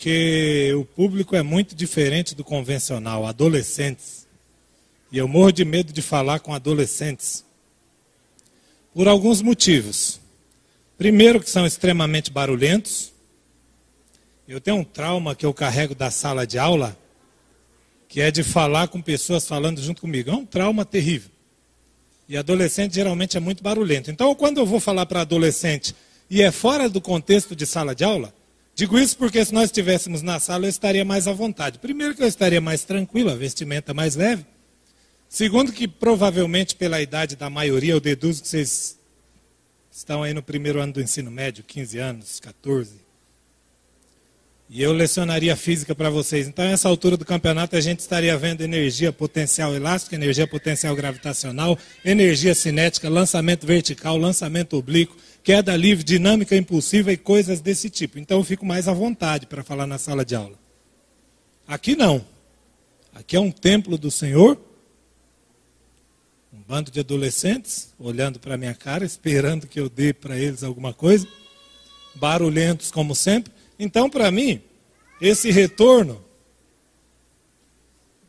porque o público é muito diferente do convencional, adolescentes. E eu morro de medo de falar com adolescentes. Por alguns motivos. Primeiro, que são extremamente barulhentos. Eu tenho um trauma que eu carrego da sala de aula, que é de falar com pessoas falando junto comigo. É um trauma terrível. E adolescente geralmente é muito barulhento. Então, quando eu vou falar para adolescente e é fora do contexto de sala de aula, digo isso porque se nós estivéssemos na sala eu estaria mais à vontade. Primeiro, que eu estaria mais tranquilo, a vestimenta mais leve. Segundo, que provavelmente pela idade da maioria, eu deduzo que vocês estão aí no primeiro ano do ensino médio, 15 anos, 14. E eu lecionaria física para vocês. Então, nessa altura do campeonato, a gente estaria vendo energia potencial elástica, energia potencial gravitacional, energia cinética, lançamento vertical, lançamento oblíquo, queda livre, dinâmica impulsiva e coisas desse tipo. Então, eu fico mais à vontade para falar na sala de aula. Aqui não. Aqui é um templo do Senhor bando de adolescentes olhando para minha cara, esperando que eu dê para eles alguma coisa, barulhentos como sempre. Então, para mim, esse retorno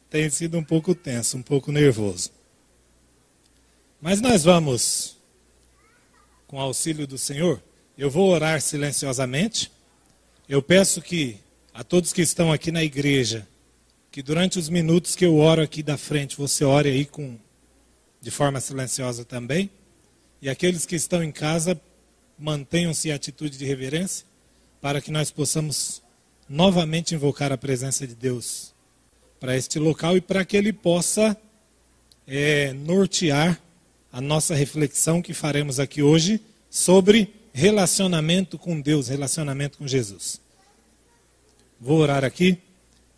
tem sido um pouco tenso, um pouco nervoso. Mas nós vamos, com auxílio do Senhor, eu vou orar silenciosamente. Eu peço que a todos que estão aqui na igreja, que durante os minutos que eu oro aqui da frente, você ore aí com de forma silenciosa também. E aqueles que estão em casa, mantenham-se em atitude de reverência, para que nós possamos novamente invocar a presença de Deus para este local e para que Ele possa é, nortear a nossa reflexão que faremos aqui hoje sobre relacionamento com Deus, relacionamento com Jesus. Vou orar aqui.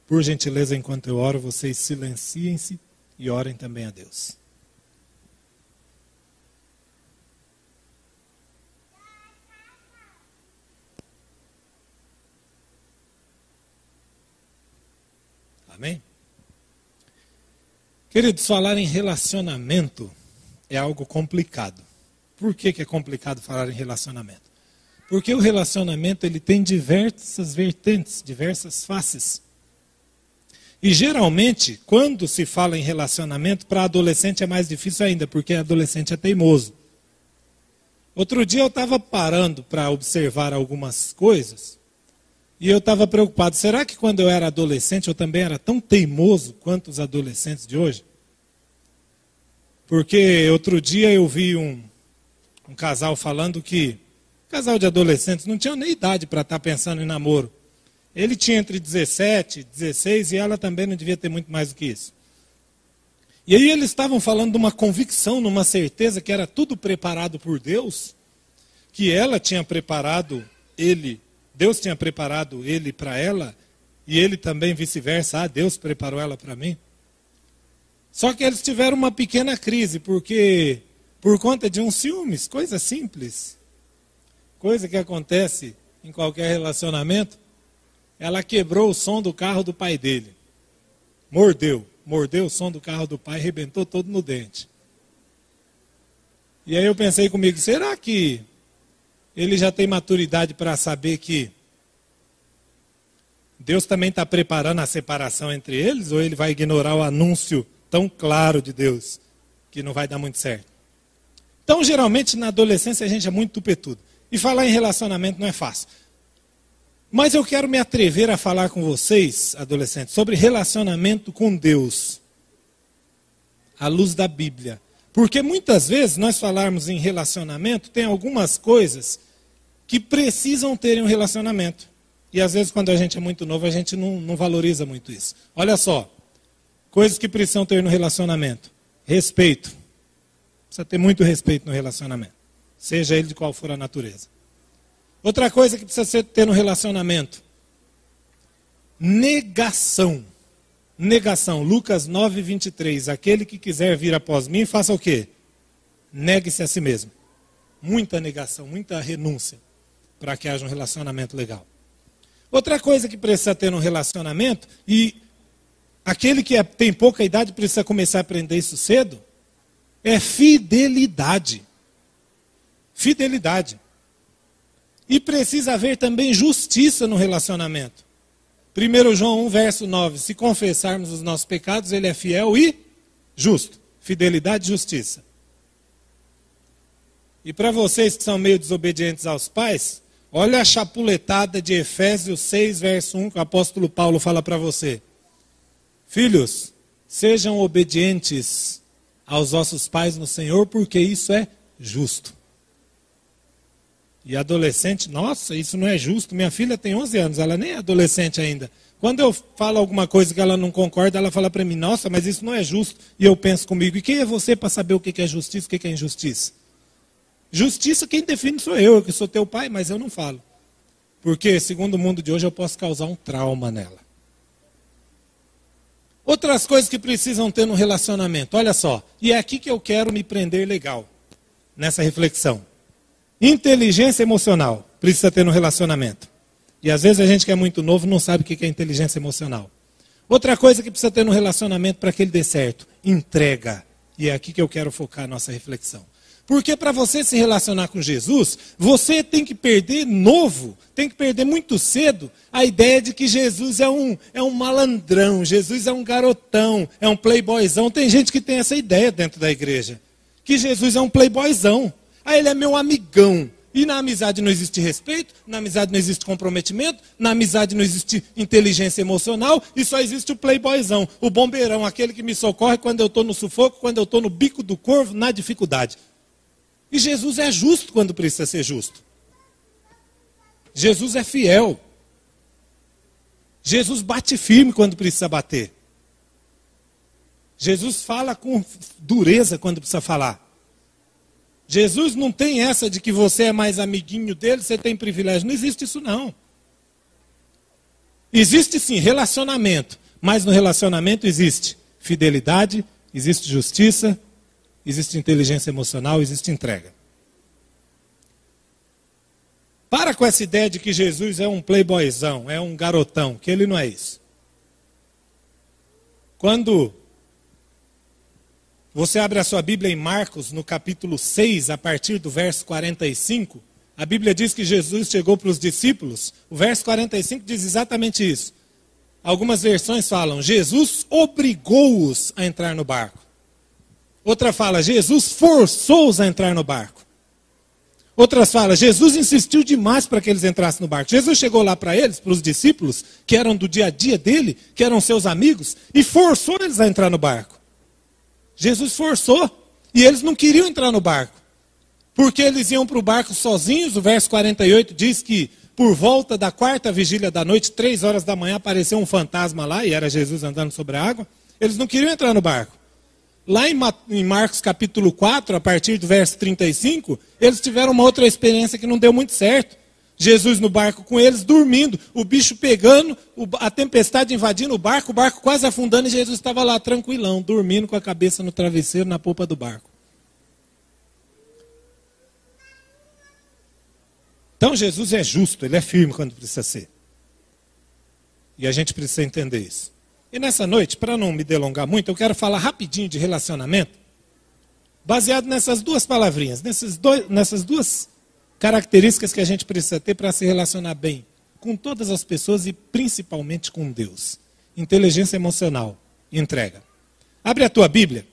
Por gentileza, enquanto eu oro, vocês silenciem-se e orem também a Deus. Amém? Queridos, falar em relacionamento é algo complicado. Por que, que é complicado falar em relacionamento? Porque o relacionamento ele tem diversas vertentes, diversas faces. E geralmente, quando se fala em relacionamento, para adolescente é mais difícil ainda, porque adolescente é teimoso. Outro dia eu estava parando para observar algumas coisas e eu estava preocupado, será que quando eu era adolescente eu também era tão teimoso quanto os adolescentes de hoje? Porque outro dia eu vi um, um casal falando que, casal de adolescentes, não tinha nem idade para estar tá pensando em namoro. Ele tinha entre 17, 16 e ela também não devia ter muito mais do que isso. E aí eles estavam falando de uma convicção, numa certeza que era tudo preparado por Deus, que ela tinha preparado ele Deus tinha preparado ele para ela e ele também vice-versa. Ah, Deus preparou ela para mim. Só que eles tiveram uma pequena crise, porque por conta de um ciúmes, coisa simples, coisa que acontece em qualquer relacionamento, ela quebrou o som do carro do pai dele. Mordeu, mordeu o som do carro do pai, arrebentou todo no dente. E aí eu pensei comigo, será que ele já tem maturidade para saber que Deus também está preparando a separação entre eles, ou ele vai ignorar o anúncio tão claro de Deus que não vai dar muito certo? Então, geralmente, na adolescência, a gente é muito tupetudo. E falar em relacionamento não é fácil. Mas eu quero me atrever a falar com vocês, adolescentes, sobre relacionamento com Deus, à luz da Bíblia. Porque muitas vezes nós falarmos em relacionamento, tem algumas coisas que precisam ter um relacionamento. E às vezes, quando a gente é muito novo, a gente não, não valoriza muito isso. Olha só, coisas que precisam ter no relacionamento: respeito. Precisa ter muito respeito no relacionamento, seja ele de qual for a natureza. Outra coisa que precisa ter no relacionamento: negação. Negação. Lucas 9, 23. Aquele que quiser vir após mim, faça o quê? Negue-se a si mesmo. Muita negação, muita renúncia para que haja um relacionamento legal. Outra coisa que precisa ter no relacionamento, e aquele que é, tem pouca idade precisa começar a aprender isso cedo, é fidelidade. Fidelidade. E precisa haver também justiça no relacionamento. 1 João 1, verso 9. Se confessarmos os nossos pecados, ele é fiel e justo. Fidelidade e justiça. E para vocês que são meio desobedientes aos pais, olha a chapuletada de Efésios 6, verso 1, que o apóstolo Paulo fala para você. Filhos, sejam obedientes aos vossos pais no Senhor, porque isso é justo. E adolescente, nossa, isso não é justo. Minha filha tem 11 anos, ela nem é adolescente ainda. Quando eu falo alguma coisa que ela não concorda, ela fala para mim, nossa, mas isso não é justo. E eu penso comigo, e quem é você para saber o que é justiça e o que é injustiça? Justiça quem define sou eu, eu que sou teu pai, mas eu não falo. Porque, segundo o mundo de hoje, eu posso causar um trauma nela. Outras coisas que precisam ter no relacionamento, olha só. E é aqui que eu quero me prender legal, nessa reflexão. Inteligência emocional precisa ter no relacionamento. E às vezes a gente que é muito novo não sabe o que é inteligência emocional. Outra coisa que precisa ter no relacionamento para que ele dê certo: entrega. E é aqui que eu quero focar a nossa reflexão. Porque para você se relacionar com Jesus, você tem que perder novo, tem que perder muito cedo a ideia de que Jesus é um, é um malandrão, Jesus é um garotão, é um playboyzão. Tem gente que tem essa ideia dentro da igreja. Que Jesus é um playboyzão. Ah, ele é meu amigão. E na amizade não existe respeito, na amizade não existe comprometimento, na amizade não existe inteligência emocional e só existe o playboyzão, o bombeirão, aquele que me socorre quando eu estou no sufoco, quando eu estou no bico do corvo, na dificuldade. E Jesus é justo quando precisa ser justo. Jesus é fiel. Jesus bate firme quando precisa bater. Jesus fala com dureza quando precisa falar. Jesus não tem essa de que você é mais amiguinho dele, você tem privilégio. Não existe isso, não. Existe sim relacionamento, mas no relacionamento existe fidelidade, existe justiça, existe inteligência emocional, existe entrega. Para com essa ideia de que Jesus é um playboyzão, é um garotão, que ele não é isso. Quando você abre a sua Bíblia em Marcos, no capítulo 6, a partir do verso 45. A Bíblia diz que Jesus chegou para os discípulos. O verso 45 diz exatamente isso. Algumas versões falam: Jesus obrigou-os a entrar no barco. Outra fala: Jesus forçou-os a entrar no barco. Outras falam: Jesus insistiu demais para que eles entrassem no barco. Jesus chegou lá para eles, para os discípulos, que eram do dia a dia dele, que eram seus amigos, e forçou eles a entrar no barco. Jesus forçou. E eles não queriam entrar no barco. Porque eles iam para o barco sozinhos. O verso 48 diz que por volta da quarta vigília da noite, três horas da manhã, apareceu um fantasma lá, e era Jesus andando sobre a água. Eles não queriam entrar no barco. Lá em Marcos capítulo 4, a partir do verso 35, eles tiveram uma outra experiência que não deu muito certo. Jesus no barco com eles, dormindo, o bicho pegando, a tempestade invadindo o barco, o barco quase afundando e Jesus estava lá tranquilão, dormindo com a cabeça no travesseiro na polpa do barco. Então Jesus é justo, ele é firme quando precisa ser. E a gente precisa entender isso. E nessa noite, para não me delongar muito, eu quero falar rapidinho de relacionamento, baseado nessas duas palavrinhas, nessas, dois, nessas duas características que a gente precisa ter para se relacionar bem com todas as pessoas e principalmente com Deus. Inteligência emocional, entrega. Abre a tua Bíblia.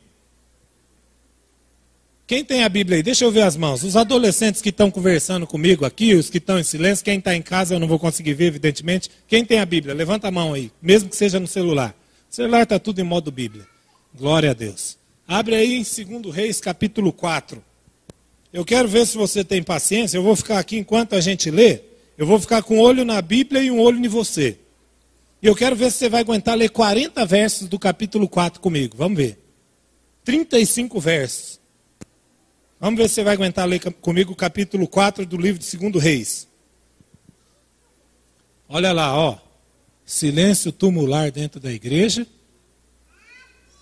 Quem tem a Bíblia aí? Deixa eu ver as mãos. Os adolescentes que estão conversando comigo aqui, os que estão em silêncio, quem está em casa eu não vou conseguir ver, evidentemente. Quem tem a Bíblia? Levanta a mão aí, mesmo que seja no celular. O celular está tudo em modo Bíblia. Glória a Deus. Abre aí em 2 Reis, capítulo 4. Eu quero ver se você tem paciência. Eu vou ficar aqui enquanto a gente lê. Eu vou ficar com um olho na Bíblia e um olho em você. E eu quero ver se você vai aguentar ler 40 versos do capítulo 4 comigo. Vamos ver. 35 versos. Vamos ver se você vai aguentar ler comigo o capítulo 4 do livro de 2 Reis. Olha lá, ó. Silêncio tumular dentro da igreja.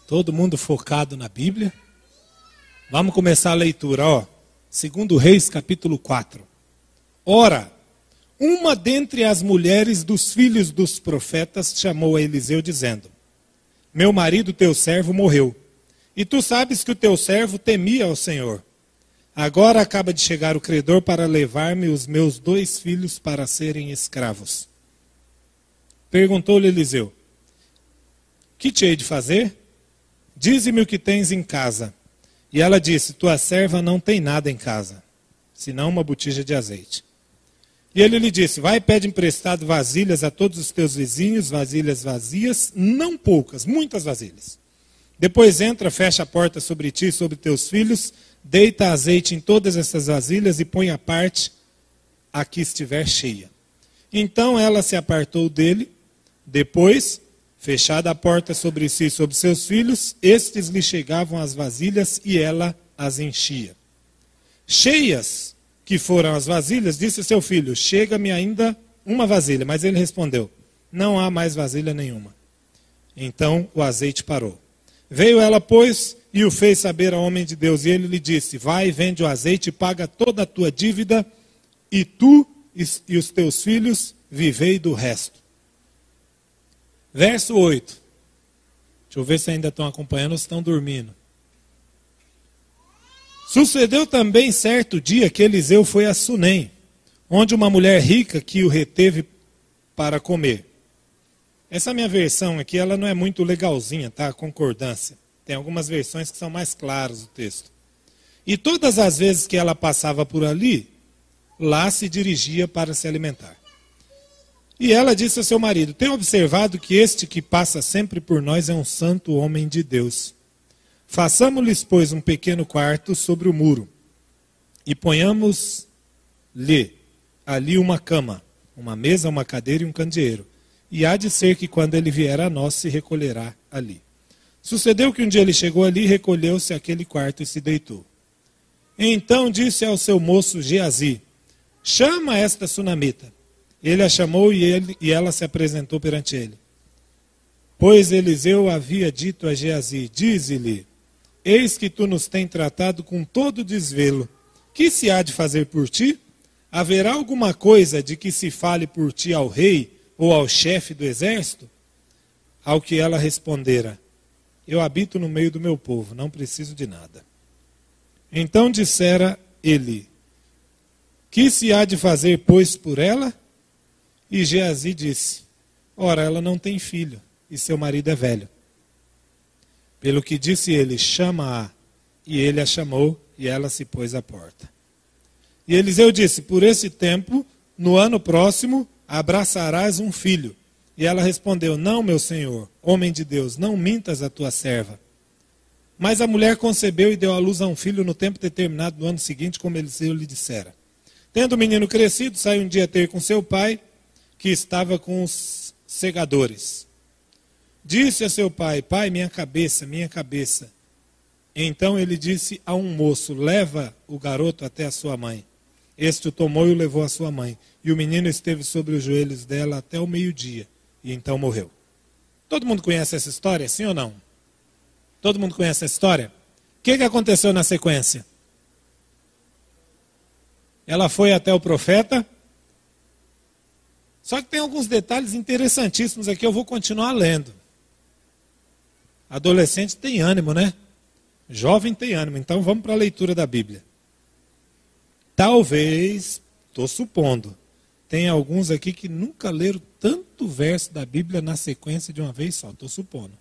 Todo mundo focado na Bíblia. Vamos começar a leitura, ó. Segundo Reis, capítulo 4. Ora, uma dentre as mulheres dos filhos dos profetas chamou a Eliseu, dizendo: Meu marido, teu servo, morreu. E tu sabes que o teu servo temia ao Senhor. Agora acaba de chegar o credor para levar-me os meus dois filhos para serem escravos. Perguntou-lhe Eliseu: Que te hei de fazer? Dize-me o que tens em casa. E ela disse: Tua serva não tem nada em casa, senão uma botija de azeite. E ele lhe disse: Vai pede emprestado vasilhas a todos os teus vizinhos, vasilhas vazias, não poucas, muitas vasilhas. Depois entra, fecha a porta sobre ti e sobre teus filhos, deita azeite em todas essas vasilhas e põe a parte a que estiver cheia. Então ela se apartou dele. Depois, fechada a porta sobre si e sobre seus filhos, estes lhe chegavam as vasilhas e ela as enchia. Cheias que foram as vasilhas, disse seu filho: Chega-me ainda uma vasilha. Mas ele respondeu: Não há mais vasilha nenhuma. Então o azeite parou. Veio ela, pois, e o fez saber ao homem de Deus. E ele lhe disse: Vai, vende o azeite, paga toda a tua dívida, e tu e os teus filhos vivei do resto. Verso 8. Deixa eu ver se ainda estão acompanhando ou estão dormindo. Sucedeu também certo dia que Eliseu foi a Sunem, onde uma mulher rica que o reteve para comer. Essa minha versão aqui, ela não é muito legalzinha, tá? Concordância. Tem algumas versões que são mais claras o texto. E todas as vezes que ela passava por ali, lá se dirigia para se alimentar. E ela disse ao seu marido: Tenho observado que este que passa sempre por nós é um santo homem de Deus. Façamos-lhes, pois, um pequeno quarto sobre o muro e ponhamos-lhe ali uma cama, uma mesa, uma cadeira e um candeeiro e há de ser que quando ele vier a nós se recolherá ali. Sucedeu que um dia ele chegou ali, recolheu-se àquele quarto e se deitou. Então disse ao seu moço Geazi: Chama esta sunamita. Ele a chamou e, ele, e ela se apresentou perante ele. Pois Eliseu havia dito a Geazi: Dize-lhe: Eis que tu nos tens tratado com todo desvelo. Que se há de fazer por ti? Haverá alguma coisa de que se fale por ti ao rei? ou ao chefe do exército? Ao que ela respondera: Eu habito no meio do meu povo, não preciso de nada. Então dissera ele: Que se há de fazer, pois, por ela? E Geazi disse: Ora, ela não tem filho, e seu marido é velho. Pelo que disse ele: Chama-a. E ele a chamou, e ela se pôs à porta. E Eliseu disse: Por esse tempo, no ano próximo, abraçarás um filho. E ela respondeu: Não, meu senhor, homem de Deus, não mintas a tua serva. Mas a mulher concebeu e deu à luz a um filho no tempo determinado do ano seguinte, como Eliseu lhe dissera. Tendo o menino crescido, saiu um dia ter com seu pai, que estava com os segadores. Disse a seu pai: Pai, minha cabeça, minha cabeça. Então ele disse a um moço: Leva o garoto até a sua mãe. Este o tomou e o levou à sua mãe. E o menino esteve sobre os joelhos dela até o meio-dia. E então morreu. Todo mundo conhece essa história, sim ou não? Todo mundo conhece essa história? O que, que aconteceu na sequência? Ela foi até o profeta. Só que tem alguns detalhes interessantíssimos aqui, eu vou continuar lendo. Adolescente tem ânimo, né? Jovem tem ânimo, então vamos para a leitura da Bíblia. Talvez, estou supondo, tem alguns aqui que nunca leram tanto verso da Bíblia na sequência de uma vez só, estou supondo.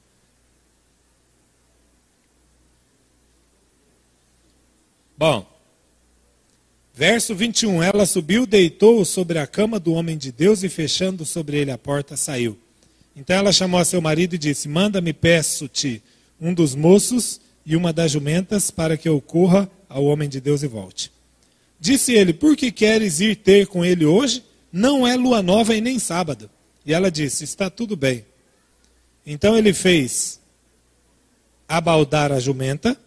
Bom, verso 21. Ela subiu, deitou sobre a cama do homem de Deus e, fechando sobre ele a porta, saiu. Então ela chamou a seu marido e disse: Manda-me, peço-te, um dos moços e uma das jumentas, para que eu corra ao homem de Deus e volte. Disse ele: Por que queres ir ter com ele hoje? Não é lua nova e nem sábado. E ela disse: Está tudo bem. Então ele fez abaldar a jumenta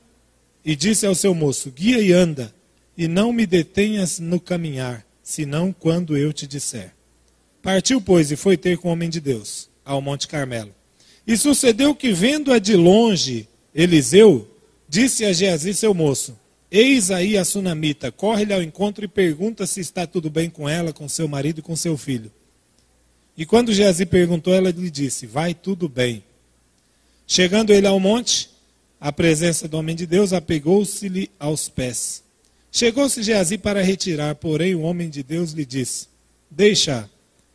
e disse ao seu moço: Guia e anda, e não me detenhas no caminhar, senão quando eu te disser. Partiu, pois, e foi ter com o homem de Deus, ao Monte Carmelo. E sucedeu que, vendo-a de longe, Eliseu disse a Geazi, seu moço: Eis aí a sunamita, corre-lhe ao encontro e pergunta se está tudo bem com ela, com seu marido e com seu filho. E quando Geazi perguntou, ela lhe disse: Vai tudo bem. Chegando ele ao monte, a presença do homem de Deus apegou-se-lhe aos pés. Chegou-se Geazi para retirar, porém o homem de Deus lhe disse: Deixa,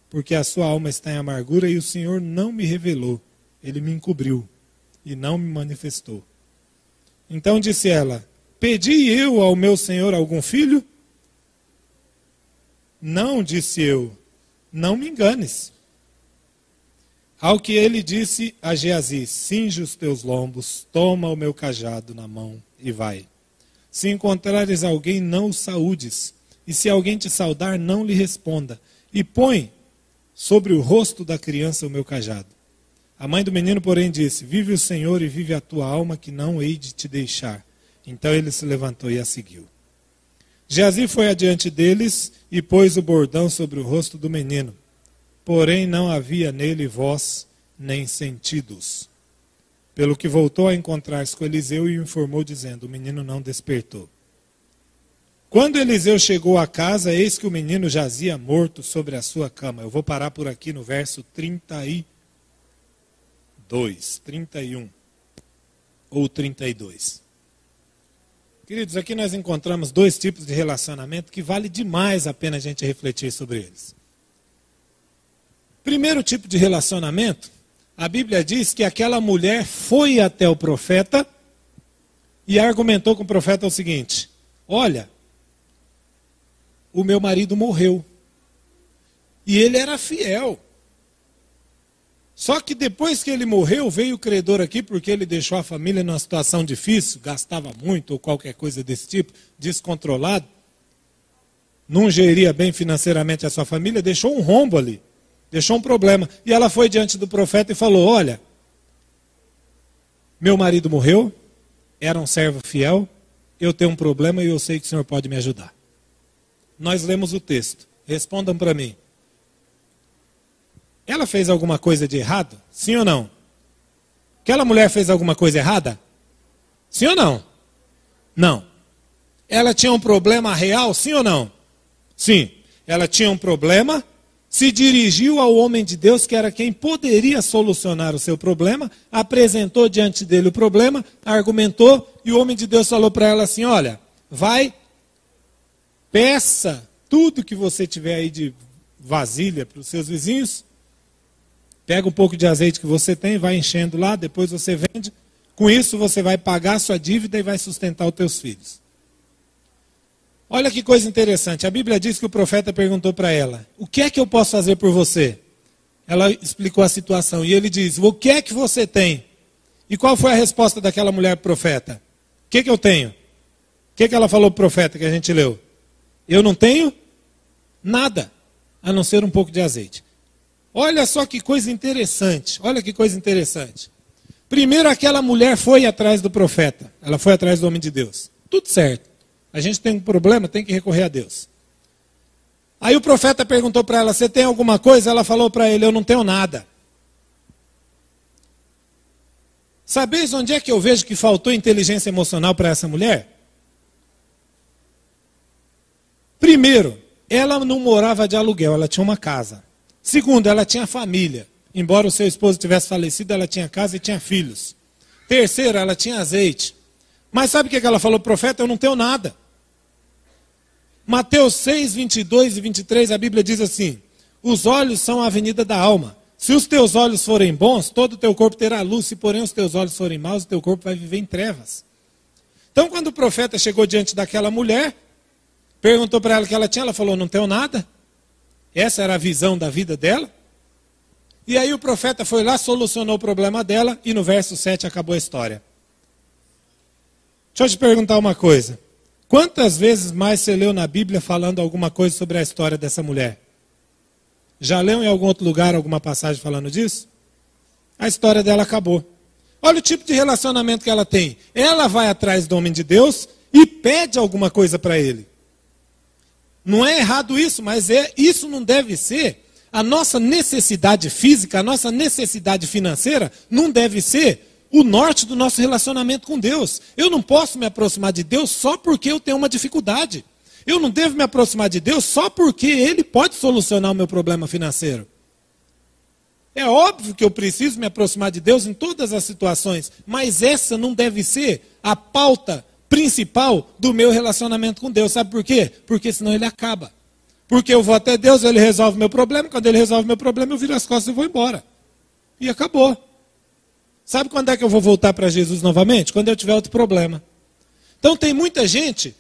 porque a sua alma está em amargura e o Senhor não me revelou, ele me encobriu e não me manifestou. Então disse ela: Pedi eu ao meu senhor algum filho? Não, disse eu, não me enganes. Ao que ele disse a Geazi: Cinge os teus lombos, toma o meu cajado na mão e vai. Se encontrares alguém, não o saúdes, e se alguém te saudar, não lhe responda, e põe sobre o rosto da criança o meu cajado. A mãe do menino, porém, disse: Vive o Senhor e vive a tua alma, que não hei de te deixar. Então ele se levantou e a seguiu. Geazi foi adiante deles e pôs o bordão sobre o rosto do menino. Porém, não havia nele voz nem sentidos. Pelo que voltou a encontrar-se com Eliseu e o informou, dizendo: O menino não despertou. Quando Eliseu chegou à casa, eis que o menino jazia morto sobre a sua cama. Eu vou parar por aqui no verso 32, 31 ou 32. Queridos, aqui nós encontramos dois tipos de relacionamento que vale demais a pena a gente refletir sobre eles. Primeiro tipo de relacionamento, a Bíblia diz que aquela mulher foi até o profeta e argumentou com o profeta o seguinte: Olha, o meu marido morreu. E ele era fiel. Só que depois que ele morreu, veio o credor aqui, porque ele deixou a família numa situação difícil, gastava muito ou qualquer coisa desse tipo, descontrolado, não geria bem financeiramente a sua família, deixou um rombo ali, deixou um problema. E ela foi diante do profeta e falou: Olha, meu marido morreu, era um servo fiel, eu tenho um problema e eu sei que o senhor pode me ajudar. Nós lemos o texto, respondam para mim. Ela fez alguma coisa de errado? Sim ou não? Aquela mulher fez alguma coisa errada? Sim ou não? Não. Ela tinha um problema real? Sim ou não? Sim. Ela tinha um problema, se dirigiu ao homem de Deus, que era quem poderia solucionar o seu problema, apresentou diante dele o problema, argumentou, e o homem de Deus falou para ela assim: Olha, vai, peça tudo que você tiver aí de vasilha para os seus vizinhos, Pega um pouco de azeite que você tem, vai enchendo lá, depois você vende. Com isso você vai pagar sua dívida e vai sustentar os teus filhos. Olha que coisa interessante. A Bíblia diz que o profeta perguntou para ela: O que é que eu posso fazer por você? Ela explicou a situação. E ele diz: O que é que você tem? E qual foi a resposta daquela mulher profeta? O que, é que eu tenho? O que, é que ela falou para o profeta que a gente leu? Eu não tenho nada, a não ser um pouco de azeite. Olha só que coisa interessante. Olha que coisa interessante. Primeiro, aquela mulher foi atrás do profeta. Ela foi atrás do homem de Deus. Tudo certo. A gente tem um problema, tem que recorrer a Deus. Aí o profeta perguntou para ela: Você tem alguma coisa? Ela falou para ele: Eu não tenho nada. Sabeis onde é que eu vejo que faltou inteligência emocional para essa mulher? Primeiro, ela não morava de aluguel, ela tinha uma casa. Segundo, ela tinha família. Embora o seu esposo tivesse falecido, ela tinha casa e tinha filhos. Terceiro, ela tinha azeite. Mas sabe o que ela falou, profeta? Eu não tenho nada. Mateus 6, 22 e 23, a Bíblia diz assim: Os olhos são a avenida da alma. Se os teus olhos forem bons, todo o teu corpo terá luz. Se, porém, os teus olhos forem maus, o teu corpo vai viver em trevas. Então, quando o profeta chegou diante daquela mulher, perguntou para ela o que ela tinha, ela falou: Não tenho nada. Essa era a visão da vida dela. E aí o profeta foi lá, solucionou o problema dela e no verso 7 acabou a história. Deixa eu te perguntar uma coisa. Quantas vezes mais você leu na Bíblia falando alguma coisa sobre a história dessa mulher? Já leu em algum outro lugar alguma passagem falando disso? A história dela acabou. Olha o tipo de relacionamento que ela tem. Ela vai atrás do homem de Deus e pede alguma coisa para ele. Não é errado isso, mas é isso não deve ser a nossa necessidade física, a nossa necessidade financeira não deve ser o norte do nosso relacionamento com Deus. Eu não posso me aproximar de Deus só porque eu tenho uma dificuldade. Eu não devo me aproximar de Deus só porque Ele pode solucionar o meu problema financeiro. É óbvio que eu preciso me aproximar de Deus em todas as situações, mas essa não deve ser a pauta principal do meu relacionamento com Deus. Sabe por quê? Porque senão ele acaba. Porque eu vou até Deus, ele resolve meu problema, quando ele resolve meu problema, eu viro as costas e vou embora. E acabou. Sabe quando é que eu vou voltar para Jesus novamente? Quando eu tiver outro problema. Então tem muita gente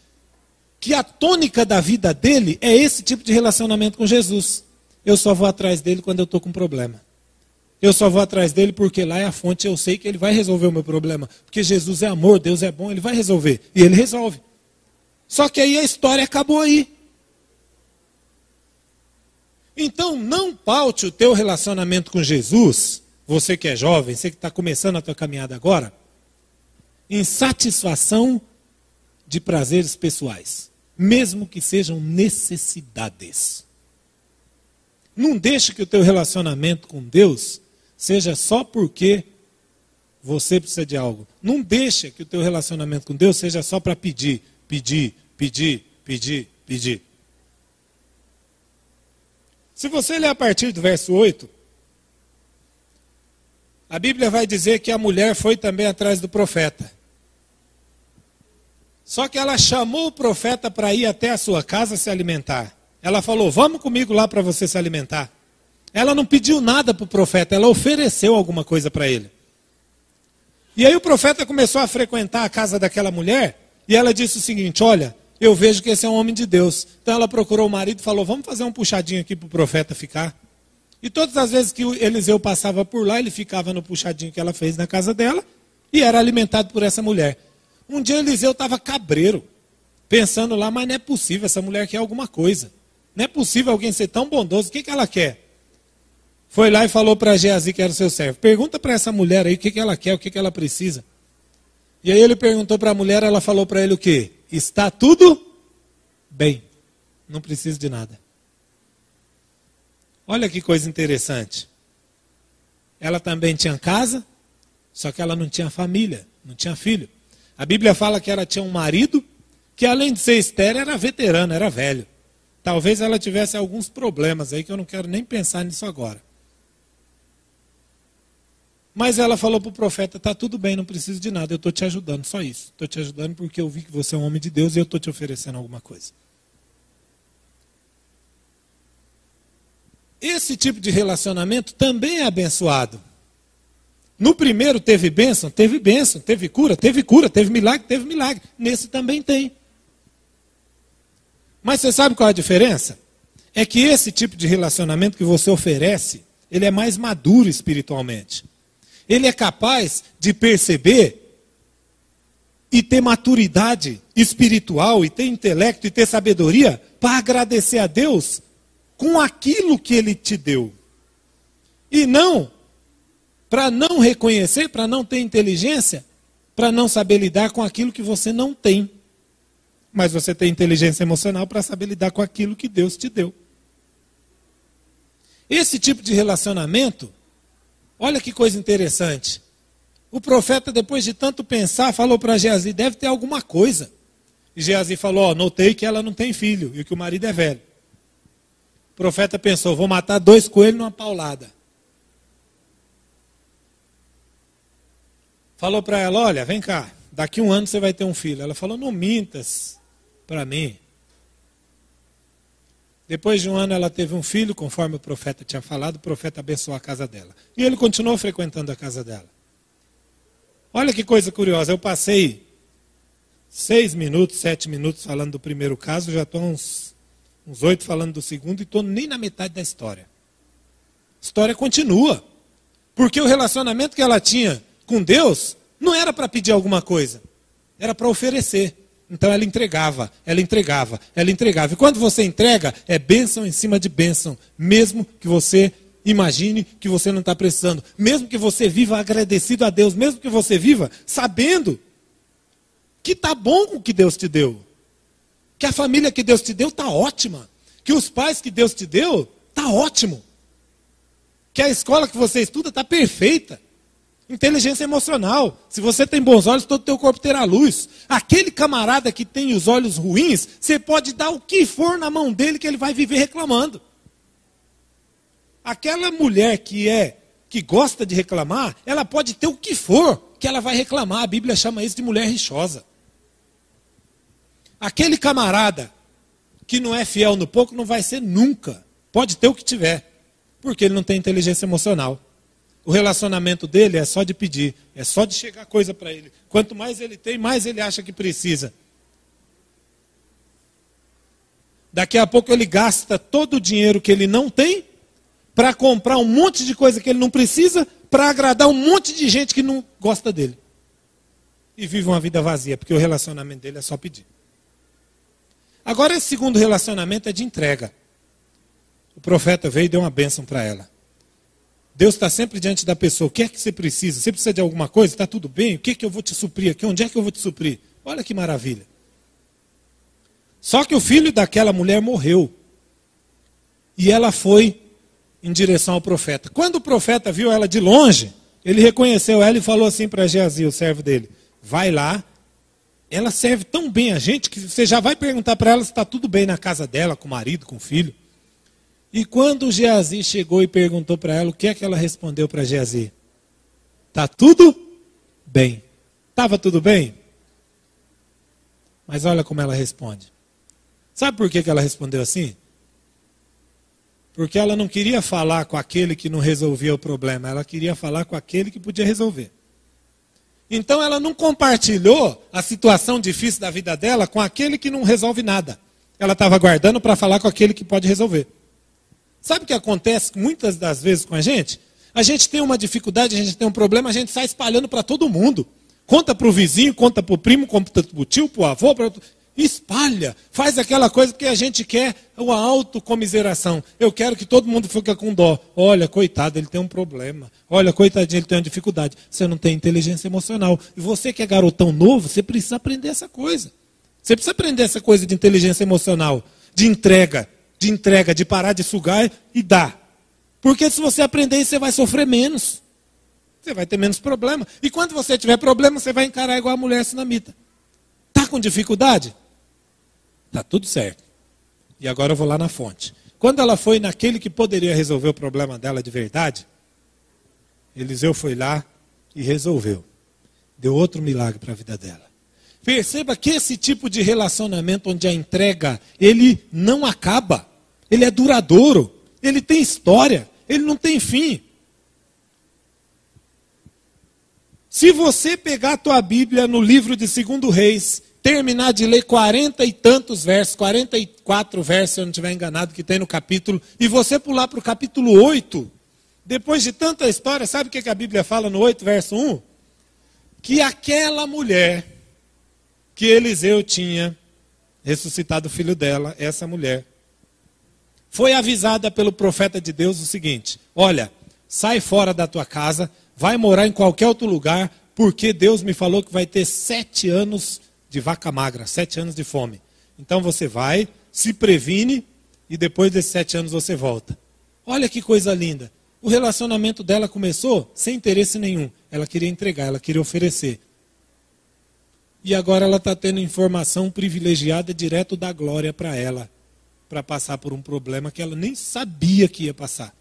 que a tônica da vida dele é esse tipo de relacionamento com Jesus. Eu só vou atrás dele quando eu estou com problema. Eu só vou atrás dele porque lá é a fonte, eu sei que ele vai resolver o meu problema. Porque Jesus é amor, Deus é bom, ele vai resolver. E ele resolve. Só que aí a história acabou aí. Então não paute o teu relacionamento com Jesus, você que é jovem, você que está começando a tua caminhada agora, em satisfação de prazeres pessoais, mesmo que sejam necessidades. Não deixe que o teu relacionamento com Deus seja só porque você precisa de algo. Não deixe que o teu relacionamento com Deus seja só para pedir, pedir, pedir, pedir, pedir. Se você ler a partir do verso 8, a Bíblia vai dizer que a mulher foi também atrás do profeta. Só que ela chamou o profeta para ir até a sua casa se alimentar. Ela falou: Vamos comigo lá para você se alimentar. Ela não pediu nada para o profeta, ela ofereceu alguma coisa para ele. E aí o profeta começou a frequentar a casa daquela mulher e ela disse o seguinte: Olha, eu vejo que esse é um homem de Deus. Então ela procurou o marido e falou: Vamos fazer um puxadinho aqui para o profeta ficar. E todas as vezes que Eliseu passava por lá, ele ficava no puxadinho que ela fez na casa dela e era alimentado por essa mulher. Um dia Eliseu estava cabreiro, pensando lá, mas não é possível, essa mulher quer alguma coisa. Não é possível alguém ser tão bondoso, o que, que ela quer? Foi lá e falou para Geazi, que era seu servo: Pergunta para essa mulher aí o que, que ela quer, o que, que ela precisa. E aí ele perguntou para a mulher, ela falou para ele o quê? Está tudo bem, não preciso de nada. Olha que coisa interessante. Ela também tinha casa, só que ela não tinha família, não tinha filho. A Bíblia fala que ela tinha um marido que, além de ser estéreo, era veterano, era velho. Talvez ela tivesse alguns problemas aí que eu não quero nem pensar nisso agora. Mas ela falou para o profeta: está tudo bem, não preciso de nada, eu estou te ajudando, só isso. Estou te ajudando porque eu vi que você é um homem de Deus e eu estou te oferecendo alguma coisa. Esse tipo de relacionamento também é abençoado. No primeiro teve bênção, teve bênção, teve cura, teve cura, teve milagre, teve milagre. Nesse também tem. Mas você sabe qual é a diferença? É que esse tipo de relacionamento que você oferece, ele é mais maduro espiritualmente. Ele é capaz de perceber e ter maturidade espiritual, e ter intelecto, e ter sabedoria para agradecer a Deus com aquilo que ele te deu. E não para não reconhecer, para não ter inteligência, para não saber lidar com aquilo que você não tem. Mas você tem inteligência emocional para saber lidar com aquilo que Deus te deu. Esse tipo de relacionamento, olha que coisa interessante. O profeta, depois de tanto pensar, falou para Geazi: deve ter alguma coisa. E Geazi falou: oh, notei que ela não tem filho e que o marido é velho. O profeta pensou: vou matar dois coelhos numa paulada. Falou para ela: olha, vem cá, daqui um ano você vai ter um filho. Ela falou: não mintas para mim. Depois de um ano ela teve um filho, conforme o profeta tinha falado, o profeta abençoou a casa dela. E ele continuou frequentando a casa dela. Olha que coisa curiosa, eu passei seis minutos, sete minutos falando do primeiro caso, já estou uns uns oito falando do segundo, e estou nem na metade da história. A história continua. Porque o relacionamento que ela tinha com Deus não era para pedir alguma coisa, era para oferecer. Então ela entregava, ela entregava, ela entregava. E quando você entrega, é bênção em cima de bênção, mesmo que você imagine que você não está precisando, mesmo que você viva agradecido a Deus, mesmo que você viva sabendo que está bom o que Deus te deu. Que a família que Deus te deu está ótima. Que os pais que Deus te deu está ótimo. Que a escola que você estuda está perfeita. Inteligência emocional. Se você tem bons olhos, todo o teu corpo terá luz. Aquele camarada que tem os olhos ruins, você pode dar o que for na mão dele que ele vai viver reclamando. Aquela mulher que é que gosta de reclamar, ela pode ter o que for que ela vai reclamar. A Bíblia chama isso de mulher rixosa. Aquele camarada que não é fiel no pouco não vai ser nunca. Pode ter o que tiver, porque ele não tem inteligência emocional. O relacionamento dele é só de pedir, é só de chegar coisa para ele. Quanto mais ele tem, mais ele acha que precisa. Daqui a pouco ele gasta todo o dinheiro que ele não tem para comprar um monte de coisa que ele não precisa, para agradar um monte de gente que não gosta dele. E vive uma vida vazia, porque o relacionamento dele é só pedir. Agora, esse segundo relacionamento é de entrega. O profeta veio e deu uma bênção para ela. Deus está sempre diante da pessoa. O que é que você precisa? Você precisa de alguma coisa? Está tudo bem? O que é que eu vou te suprir aqui? Onde é que eu vou te suprir? Olha que maravilha. Só que o filho daquela mulher morreu. E ela foi em direção ao profeta. Quando o profeta viu ela de longe, ele reconheceu ela e falou assim para Geazi, o servo dele: Vai lá ela serve tão bem a gente que você já vai perguntar para ela se está tudo bem na casa dela, com o marido, com o filho. E quando Geazi chegou e perguntou para ela, o que é que ela respondeu para Geazi? Está tudo bem. Estava tudo bem? Mas olha como ela responde. Sabe por que, que ela respondeu assim? Porque ela não queria falar com aquele que não resolvia o problema, ela queria falar com aquele que podia resolver. Então ela não compartilhou a situação difícil da vida dela com aquele que não resolve nada. Ela estava guardando para falar com aquele que pode resolver. Sabe o que acontece muitas das vezes com a gente? A gente tem uma dificuldade, a gente tem um problema, a gente sai espalhando para todo mundo. Conta para o vizinho, conta para o primo, conta para o tio, para o avô. Pra espalha, faz aquela coisa que a gente quer, uma autocomiseração. Eu quero que todo mundo fique com dó. Olha, coitado, ele tem um problema. Olha, coitadinho, ele tem uma dificuldade. Você não tem inteligência emocional. E você que é garotão novo, você precisa aprender essa coisa. Você precisa aprender essa coisa de inteligência emocional, de entrega, de entrega, de parar de sugar e dar. Porque se você aprender você vai sofrer menos. Você vai ter menos problema. E quando você tiver problema, você vai encarar igual a mulher sinamita. Está com dificuldade? Está tudo certo. E agora eu vou lá na fonte. Quando ela foi naquele que poderia resolver o problema dela de verdade, Eliseu foi lá e resolveu. Deu outro milagre para a vida dela. Perceba que esse tipo de relacionamento onde a entrega, ele não acaba. Ele é duradouro. Ele tem história. Ele não tem fim. Se você pegar a tua Bíblia no livro de 2 Reis terminar de ler quarenta e tantos versos, 44 versos, se eu não estiver enganado, que tem no capítulo, e você pular para o capítulo 8, depois de tanta história, sabe o que a Bíblia fala no 8, verso 1? Que aquela mulher que Eliseu tinha ressuscitado o filho dela, essa mulher, foi avisada pelo profeta de Deus o seguinte: olha, sai fora da tua casa, vai morar em qualquer outro lugar, porque Deus me falou que vai ter sete anos de vaca magra, sete anos de fome. Então você vai, se previne e depois desses sete anos você volta. Olha que coisa linda. O relacionamento dela começou sem interesse nenhum. Ela queria entregar, ela queria oferecer. E agora ela está tendo informação privilegiada direto da glória para ela, para passar por um problema que ela nem sabia que ia passar.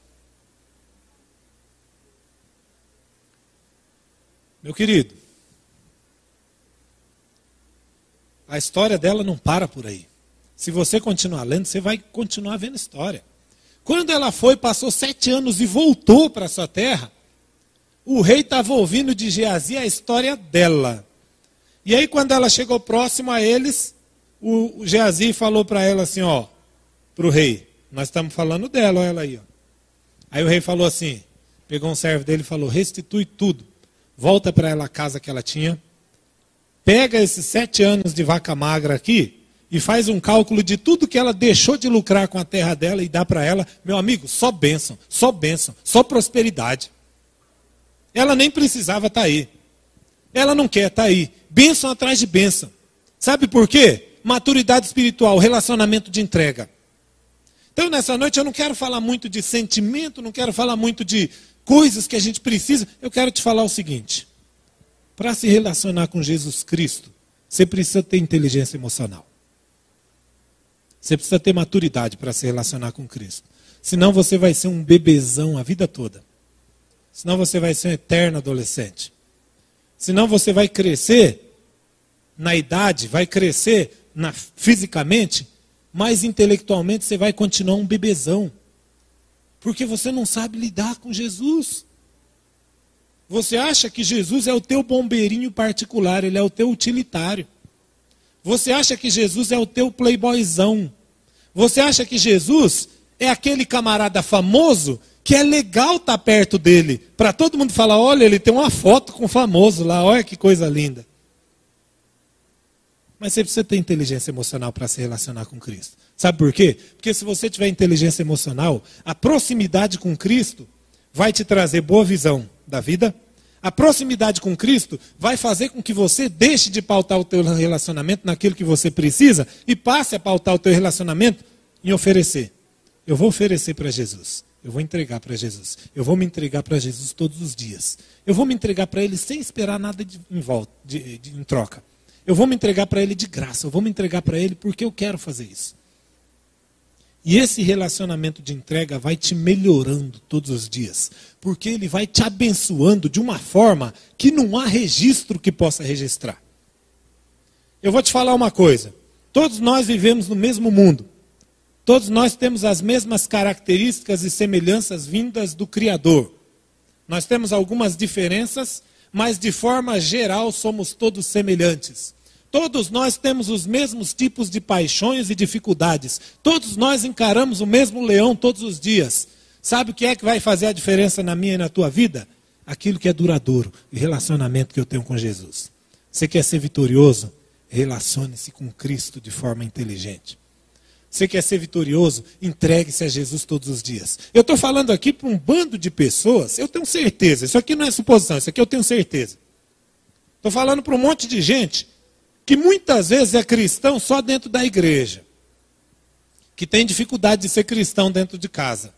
Meu querido, A história dela não para por aí. Se você continuar lendo, você vai continuar vendo história. Quando ela foi, passou sete anos e voltou para sua terra, o rei estava ouvindo de Geazi a história dela. E aí, quando ela chegou próximo a eles, o Geazi falou para ela assim: Ó, para o rei, nós estamos falando dela, olha ela aí. Ó. Aí o rei falou assim: pegou um servo dele e falou: restitui tudo, volta para ela a casa que ela tinha, pega esses sete anos de vaca magra aqui e faz um cálculo de tudo que ela deixou de lucrar com a terra dela e dá para ela, meu amigo, só bênção, só bênção, só prosperidade. Ela nem precisava estar tá aí. Ela não quer estar tá aí. Bênção atrás de bênção. Sabe por quê? Maturidade espiritual, relacionamento de entrega. Então, nessa noite, eu não quero falar muito de sentimento, não quero falar muito de coisas que a gente precisa. Eu quero te falar o seguinte: para se relacionar com Jesus Cristo, você precisa ter inteligência emocional. Você precisa ter maturidade para se relacionar com Cristo. Senão você vai ser um bebezão a vida toda. Senão você vai ser um eterno adolescente. Senão você vai crescer na idade, vai crescer na, fisicamente mais intelectualmente você vai continuar um bebezão. Porque você não sabe lidar com Jesus. Você acha que Jesus é o teu bombeirinho particular, ele é o teu utilitário. Você acha que Jesus é o teu playboyzão. Você acha que Jesus é aquele camarada famoso que é legal estar tá perto dele, para todo mundo falar: olha, ele tem uma foto com o famoso lá, olha que coisa linda. Mas você precisa ter inteligência emocional para se relacionar com Cristo. Sabe por quê? Porque se você tiver inteligência emocional, a proximidade com Cristo vai te trazer boa visão da vida. A proximidade com Cristo vai fazer com que você deixe de pautar o teu relacionamento naquilo que você precisa e passe a pautar o teu relacionamento em oferecer. Eu vou oferecer para Jesus. Eu vou entregar para Jesus. Eu vou me entregar para Jesus todos os dias. Eu vou me entregar para Ele sem esperar nada de, em, volta, de, de, em troca. Eu vou me entregar para Ele de graça. Eu vou me entregar para Ele porque eu quero fazer isso. E esse relacionamento de entrega vai te melhorando todos os dias. Porque ele vai te abençoando de uma forma que não há registro que possa registrar. Eu vou te falar uma coisa. Todos nós vivemos no mesmo mundo. Todos nós temos as mesmas características e semelhanças vindas do Criador. Nós temos algumas diferenças, mas de forma geral somos todos semelhantes. Todos nós temos os mesmos tipos de paixões e dificuldades. Todos nós encaramos o mesmo leão todos os dias. Sabe o que é que vai fazer a diferença na minha e na tua vida? Aquilo que é duradouro, o relacionamento que eu tenho com Jesus. Você quer ser vitorioso? Relacione-se com Cristo de forma inteligente. Você quer ser vitorioso? Entregue-se a Jesus todos os dias. Eu estou falando aqui para um bando de pessoas, eu tenho certeza, isso aqui não é suposição, isso aqui eu tenho certeza. Estou falando para um monte de gente que muitas vezes é cristão só dentro da igreja, que tem dificuldade de ser cristão dentro de casa.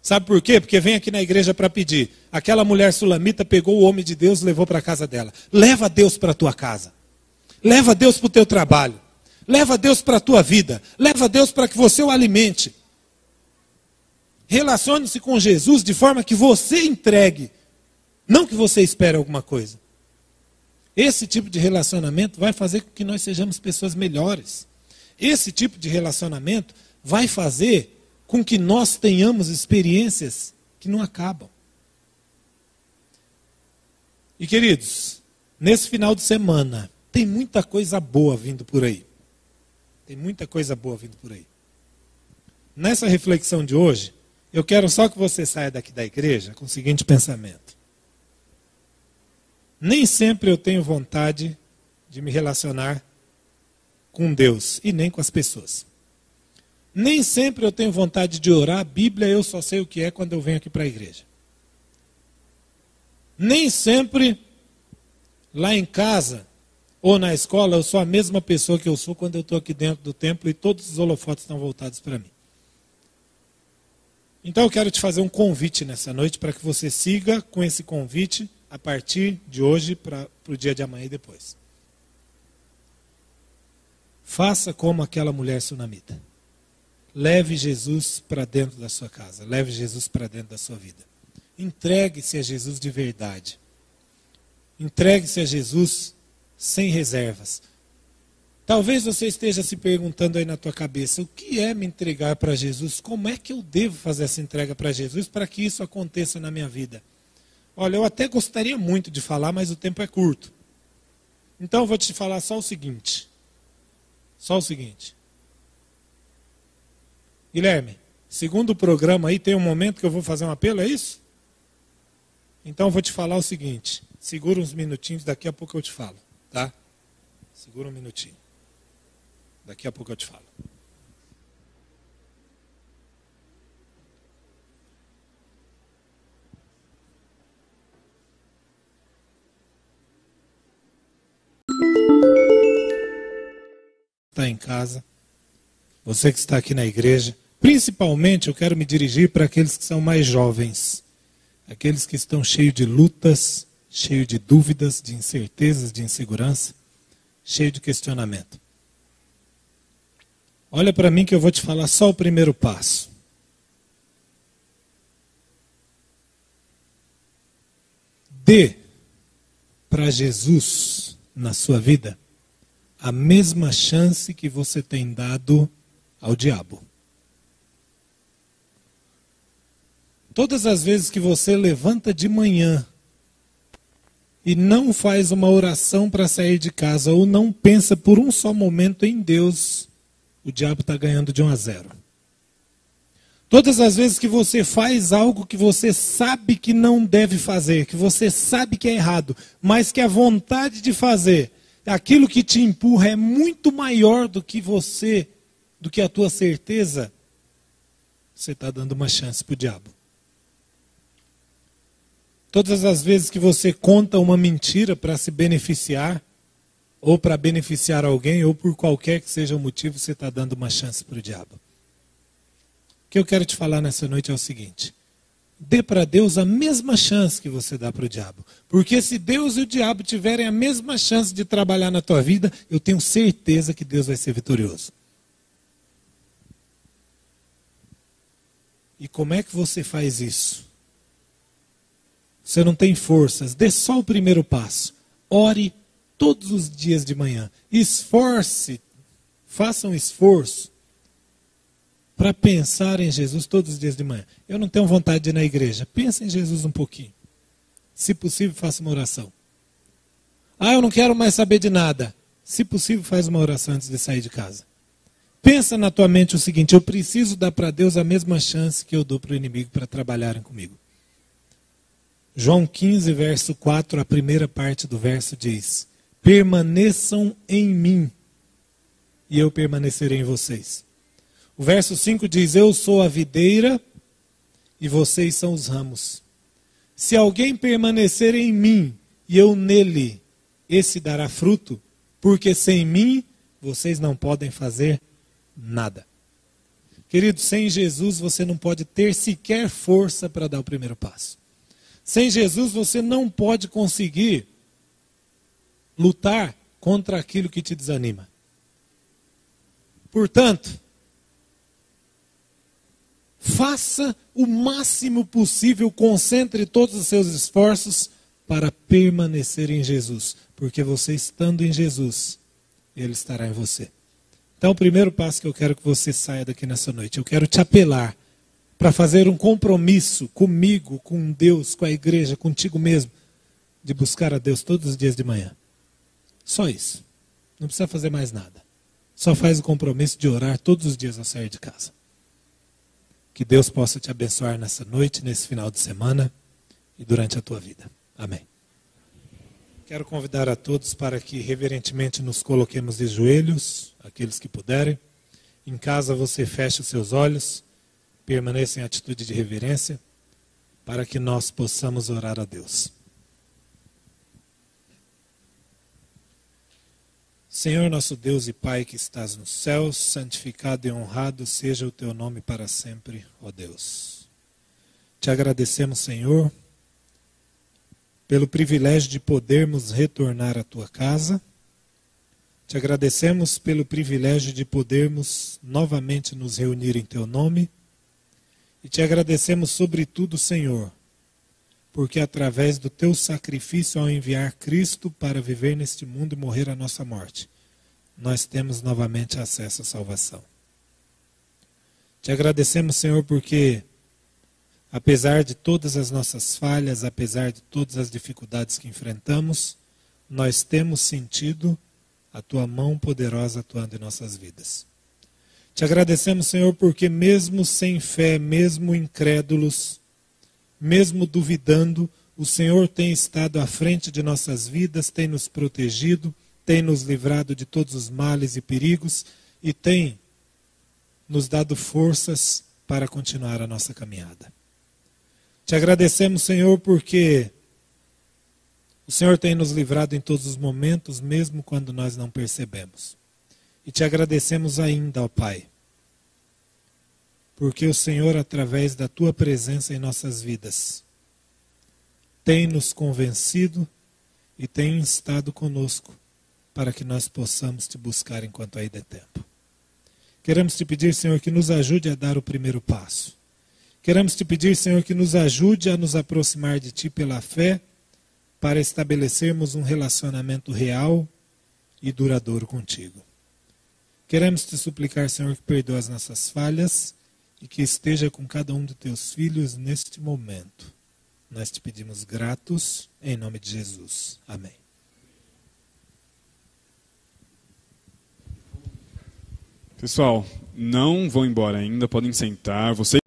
Sabe por quê? Porque vem aqui na igreja para pedir. Aquela mulher sulamita pegou o homem de Deus e levou para a casa dela. Leva Deus para a tua casa. Leva Deus para o teu trabalho. Leva Deus para a tua vida. Leva Deus para que você o alimente. Relacione-se com Jesus de forma que você entregue, não que você espere alguma coisa. Esse tipo de relacionamento vai fazer com que nós sejamos pessoas melhores. Esse tipo de relacionamento vai fazer com que nós tenhamos experiências que não acabam. E queridos, nesse final de semana, tem muita coisa boa vindo por aí. Tem muita coisa boa vindo por aí. Nessa reflexão de hoje, eu quero só que você saia daqui da igreja com o seguinte pensamento. Nem sempre eu tenho vontade de me relacionar com Deus e nem com as pessoas. Nem sempre eu tenho vontade de orar a Bíblia, eu só sei o que é quando eu venho aqui para a igreja. Nem sempre lá em casa ou na escola, eu sou a mesma pessoa que eu sou quando eu estou aqui dentro do templo e todos os holofotes estão voltados para mim. Então eu quero te fazer um convite nessa noite para que você siga com esse convite a partir de hoje para o dia de amanhã e depois. Faça como aquela mulher sunamita. Leve Jesus para dentro da sua casa. Leve Jesus para dentro da sua vida. Entregue-se a Jesus de verdade. Entregue-se a Jesus sem reservas. Talvez você esteja se perguntando aí na tua cabeça, o que é me entregar para Jesus? Como é que eu devo fazer essa entrega para Jesus para que isso aconteça na minha vida? Olha, eu até gostaria muito de falar, mas o tempo é curto. Então eu vou te falar só o seguinte. Só o seguinte. Guilherme, segundo o programa aí, tem um momento que eu vou fazer um apelo, é isso? Então eu vou te falar o seguinte. Segura uns minutinhos, daqui a pouco eu te falo. Tá? Segura um minutinho. Daqui a pouco eu te falo. Está em casa, você que está aqui na igreja, principalmente eu quero me dirigir para aqueles que são mais jovens, aqueles que estão cheios de lutas, cheio de dúvidas, de incertezas, de insegurança, cheio de questionamento. Olha para mim que eu vou te falar só o primeiro passo. Dê para Jesus na sua vida a mesma chance que você tem dado ao diabo. Todas as vezes que você levanta de manhã e não faz uma oração para sair de casa ou não pensa por um só momento em Deus, o diabo está ganhando de 1 a 0. Todas as vezes que você faz algo que você sabe que não deve fazer, que você sabe que é errado, mas que a vontade de fazer, aquilo que te empurra é muito maior do que você, do que a tua certeza, você está dando uma chance para o diabo. Todas as vezes que você conta uma mentira para se beneficiar, ou para beneficiar alguém, ou por qualquer que seja o motivo, você está dando uma chance para o diabo. O que eu quero te falar nessa noite é o seguinte: dê para Deus a mesma chance que você dá para o diabo. Porque se Deus e o diabo tiverem a mesma chance de trabalhar na tua vida, eu tenho certeza que Deus vai ser vitorioso. E como é que você faz isso? Você não tem forças, dê só o primeiro passo. Ore todos os dias de manhã. Esforce, faça um esforço para pensar em Jesus todos os dias de manhã. Eu não tenho vontade de ir na igreja. Pensa em Jesus um pouquinho. Se possível, faça uma oração. Ah, eu não quero mais saber de nada. Se possível, faz uma oração antes de sair de casa. Pensa na tua mente o seguinte: eu preciso dar para Deus a mesma chance que eu dou para o inimigo para trabalharem comigo. João 15, verso 4, a primeira parte do verso diz: Permaneçam em mim, e eu permanecerei em vocês. O verso 5 diz: Eu sou a videira, e vocês são os ramos. Se alguém permanecer em mim, e eu nele, esse dará fruto, porque sem mim vocês não podem fazer nada. Querido, sem Jesus você não pode ter sequer força para dar o primeiro passo. Sem Jesus você não pode conseguir lutar contra aquilo que te desanima. Portanto, faça o máximo possível, concentre todos os seus esforços para permanecer em Jesus, porque você estando em Jesus, ele estará em você. Então, o primeiro passo que eu quero que você saia daqui nessa noite, eu quero te apelar para fazer um compromisso comigo, com Deus, com a igreja, contigo mesmo, de buscar a Deus todos os dias de manhã. Só isso. Não precisa fazer mais nada. Só faz o compromisso de orar todos os dias ao sair de casa. Que Deus possa te abençoar nessa noite, nesse final de semana e durante a tua vida. Amém. Quero convidar a todos para que reverentemente nos coloquemos de joelhos, aqueles que puderem. Em casa você feche os seus olhos permaneça em atitude de reverência, para que nós possamos orar a Deus. Senhor nosso Deus e Pai que estás nos céus, santificado e honrado seja o teu nome para sempre, ó Deus. Te agradecemos, Senhor, pelo privilégio de podermos retornar à tua casa. Te agradecemos pelo privilégio de podermos novamente nos reunir em teu nome e te agradecemos sobretudo, Senhor, porque através do teu sacrifício ao enviar Cristo para viver neste mundo e morrer a nossa morte, nós temos novamente acesso à salvação. Te agradecemos, Senhor, porque apesar de todas as nossas falhas, apesar de todas as dificuldades que enfrentamos, nós temos sentido a tua mão poderosa atuando em nossas vidas. Te agradecemos, Senhor, porque mesmo sem fé, mesmo incrédulos, mesmo duvidando, o Senhor tem estado à frente de nossas vidas, tem nos protegido, tem nos livrado de todos os males e perigos e tem nos dado forças para continuar a nossa caminhada. Te agradecemos, Senhor, porque o Senhor tem nos livrado em todos os momentos, mesmo quando nós não percebemos. E te agradecemos ainda, ó Pai, porque o Senhor, através da tua presença em nossas vidas, tem nos convencido e tem estado conosco para que nós possamos te buscar enquanto ainda é tempo. Queremos te pedir, Senhor, que nos ajude a dar o primeiro passo. Queremos te pedir, Senhor, que nos ajude a nos aproximar de ti pela fé, para estabelecermos um relacionamento real e duradouro contigo. Queremos te suplicar, Senhor, que perdoe as nossas falhas e que esteja com cada um dos teus filhos neste momento. Nós te pedimos gratos, em nome de Jesus. Amém. Pessoal, não vão embora ainda, podem sentar. Você